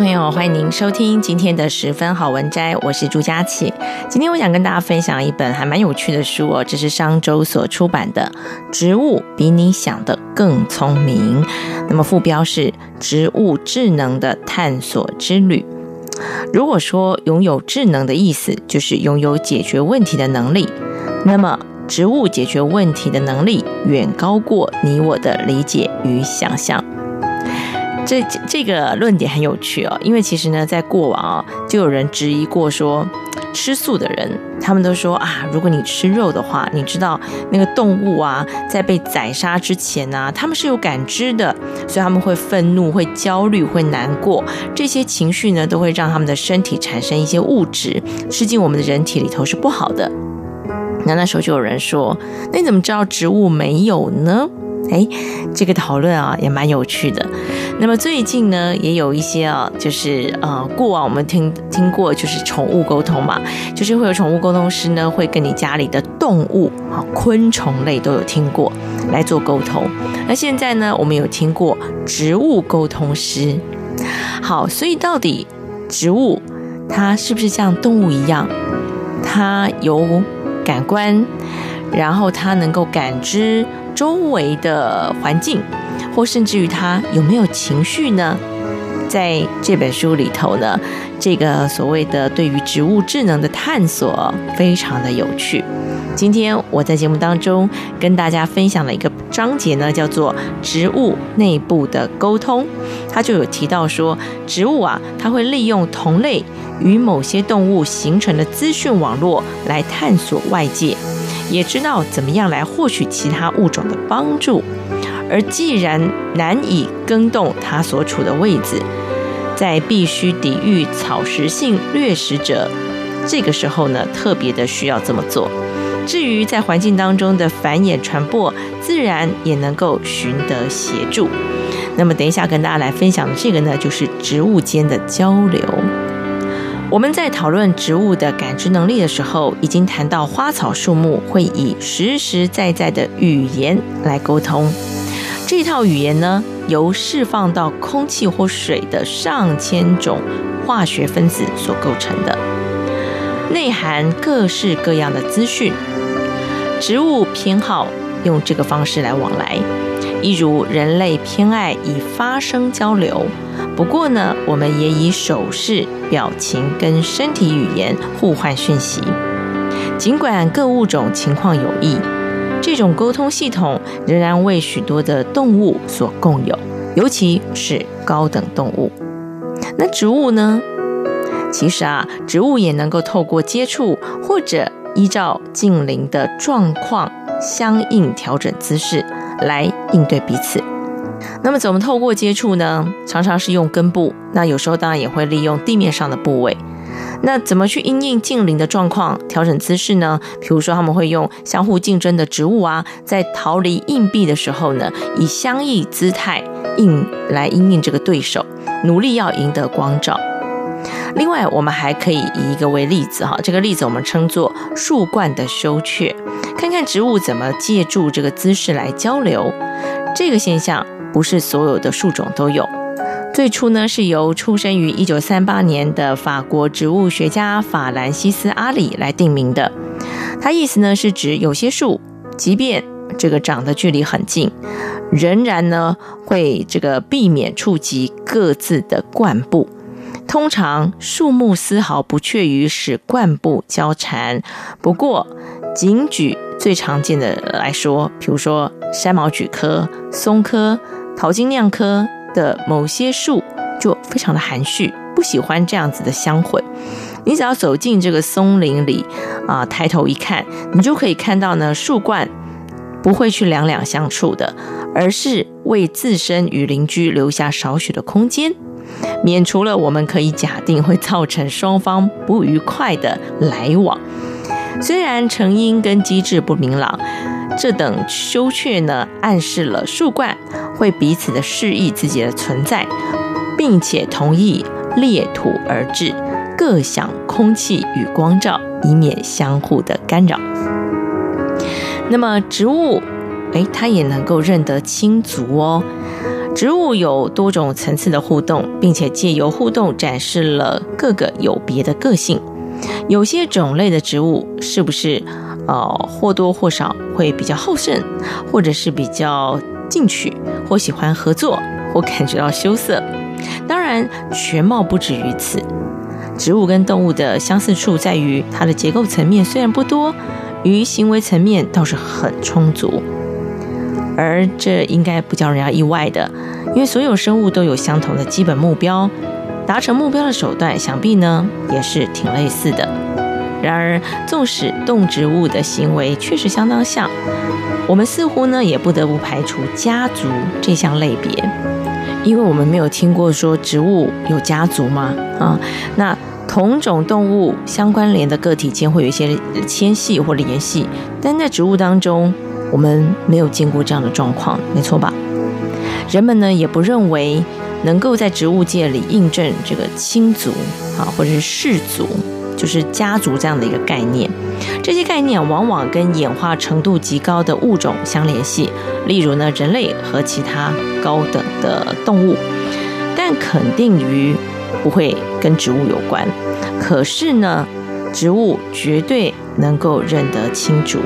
朋友，欢迎您收听今天的十分好文摘，我是朱佳琪。今天我想跟大家分享一本还蛮有趣的书哦，这是商周所出版的《植物比你想的更聪明》。那么副标是“植物智能的探索之旅”。如果说拥有智能的意思就是拥有解决问题的能力，那么植物解决问题的能力远高过你我的理解与想象。这这个论点很有趣哦，因为其实呢，在过往啊，就有人质疑过说，吃素的人，他们都说啊，如果你吃肉的话，你知道那个动物啊，在被宰杀之前呢，他们是有感知的，所以他们会愤怒、会焦虑、会难过，这些情绪呢，都会让他们的身体产生一些物质，吃进我们的人体里头是不好的。那那时候就有人说，那你怎么知道植物没有呢？哎，这个讨论啊，也蛮有趣的。那么最近呢，也有一些啊，就是呃，过往我们听听过，就是宠物沟通嘛，就是会有宠物沟通师呢，会跟你家里的动物啊，昆虫类都有听过来做沟通。那现在呢，我们有听过植物沟通师。好，所以到底植物它是不是像动物一样，它有感官，然后它能够感知周围的环境？甚至于他有没有情绪呢？在这本书里头呢，这个所谓的对于植物智能的探索非常的有趣。今天我在节目当中跟大家分享了一个章节呢，叫做“植物内部的沟通”。它就有提到说，植物啊，它会利用同类与某些动物形成的资讯网络来探索外界，也知道怎么样来获取其他物种的帮助。而既然难以更动它所处的位置，在必须抵御草食性掠食者这个时候呢，特别的需要这么做。至于在环境当中的繁衍传播，自然也能够寻得协助。那么等一下跟大家来分享的这个呢，就是植物间的交流。我们在讨论植物的感知能力的时候，已经谈到花草树木会以实实在在的语言来沟通。这套语言呢，由释放到空气或水的上千种化学分子所构成的，内含各式各样的资讯。植物偏好用这个方式来往来，一如人类偏爱以发声交流。不过呢，我们也以手势、表情跟身体语言互换讯息。尽管各物种情况有异。这种沟通系统仍然为许多的动物所共有，尤其是高等动物。那植物呢？其实啊，植物也能够透过接触或者依照近邻的状况相应调整姿势来应对彼此。那么怎么透过接触呢？常常是用根部，那有时候当然也会利用地面上的部位。那怎么去因应近邻的状况调整姿势呢？比如说他们会用相互竞争的植物啊，在逃离硬币的时候呢，以相异姿态应来因应这个对手，努力要赢得光照。另外，我们还可以以一个为例子哈，这个例子我们称作树冠的羞怯，看看植物怎么借助这个姿势来交流。这个现象不是所有的树种都有。最初呢，是由出生于一九三八年的法国植物学家法兰西斯·阿里来定名的。他意思呢是指有些树，即便这个长的距离很近，仍然呢会这个避免触及各自的冠部。通常树木丝毫不怯于使冠部交缠。不过，仅举最常见的来说，比如说山毛榉科、松科。桃金娘科的某些树就非常的含蓄，不喜欢这样子的相混。你只要走进这个松林里啊，抬头一看，你就可以看到呢，树冠不会去两两相处的，而是为自身与邻居留下少许的空间，免除了我们可以假定会造成双方不愉快的来往。虽然成因跟机制不明朗，这等修阙呢，暗示了树冠会彼此的示意自己的存在，并且同意裂土而至。各享空气与光照，以免相互的干扰。那么植物，诶，它也能够认得亲族哦。植物有多种层次的互动，并且借由互动展示了各个有别的个性。有些种类的植物是不是，呃，或多或少会比较好胜，或者是比较进取，或喜欢合作，或感觉到羞涩？当然，全貌不止于此。植物跟动物的相似处在于，它的结构层面虽然不多，于行为层面倒是很充足，而这应该不叫人家意外的，因为所有生物都有相同的基本目标，达成目标的手段想必呢也是挺类似的。然而，纵使动植物的行为确实相当像，我们似乎呢也不得不排除家族这项类别，因为我们没有听过说植物有家族吗？啊，那。同种动物相关联的个体间会有一些牵系或联系，但在植物当中，我们没有见过这样的状况，没错吧？人们呢也不认为能够在植物界里印证这个亲族啊，或者是氏族，就是家族这样的一个概念。这些概念往往跟演化程度极高的物种相联系，例如呢人类和其他高等的动物，但肯定于。不会跟植物有关，可是呢，植物绝对能够认得亲族，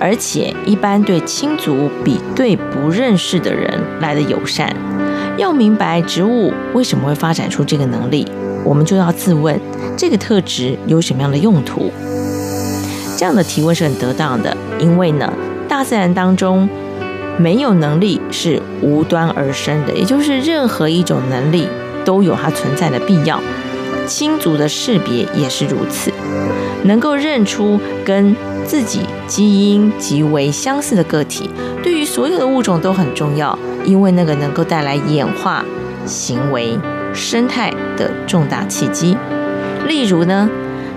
而且一般对亲族比对不认识的人来得友善。要明白植物为什么会发展出这个能力，我们就要自问：这个特质有什么样的用途？这样的提问是很得当的，因为呢，大自然当中没有能力是无端而生的，也就是任何一种能力。都有它存在的必要，亲族的识别也是如此，能够认出跟自己基因极为相似的个体，对于所有的物种都很重要，因为那个能够带来演化、行为、生态的重大契机。例如呢，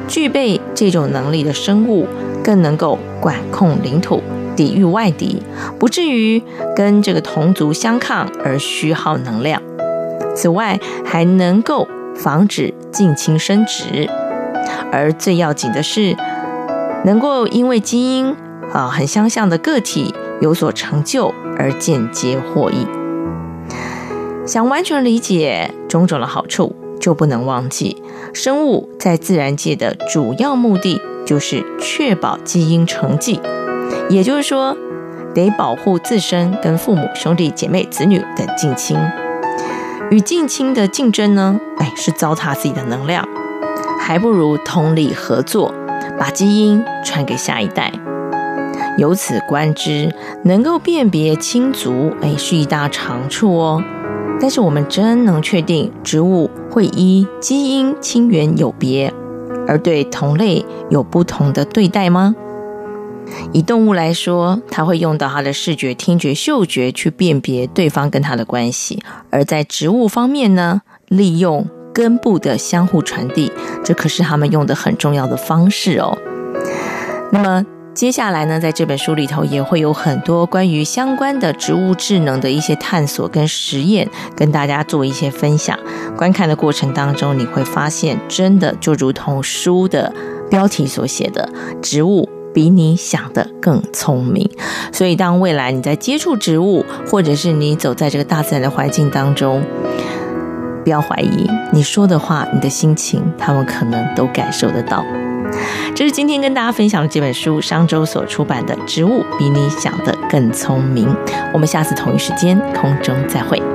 具备这种能力的生物，更能够管控领土、抵御外敌，不至于跟这个同族相抗而虚耗能量。此外，还能够防止近亲生殖，而最要紧的是，能够因为基因啊很相像的个体有所成就而间接获益。想完全理解种种的好处，就不能忘记，生物在自然界的主要目的就是确保基因承继，也就是说，得保护自身跟父母、兄弟姐妹、子女等近亲。与近亲的竞争呢，哎，是糟蹋自己的能量，还不如通力合作，把基因传给下一代。由此观之，能够辨别亲族，哎，是一大长处哦。但是我们真能确定植物会依基因亲缘有别，而对同类有不同的对待吗？以动物来说，它会用到它的视觉、听觉、嗅觉去辨别对方跟它的关系；而在植物方面呢，利用根部的相互传递，这可是他们用的很重要的方式哦。那么接下来呢，在这本书里头也会有很多关于相关的植物智能的一些探索跟实验，跟大家做一些分享。观看的过程当中，你会发现，真的就如同书的标题所写的，植物。比你想的更聪明，所以当未来你在接触植物，或者是你走在这个大自然的环境当中，不要怀疑你说的话，你的心情，他们可能都感受得到。这是今天跟大家分享的这本书，商周所出版的《植物比你想的更聪明》。我们下次同一时间空中再会。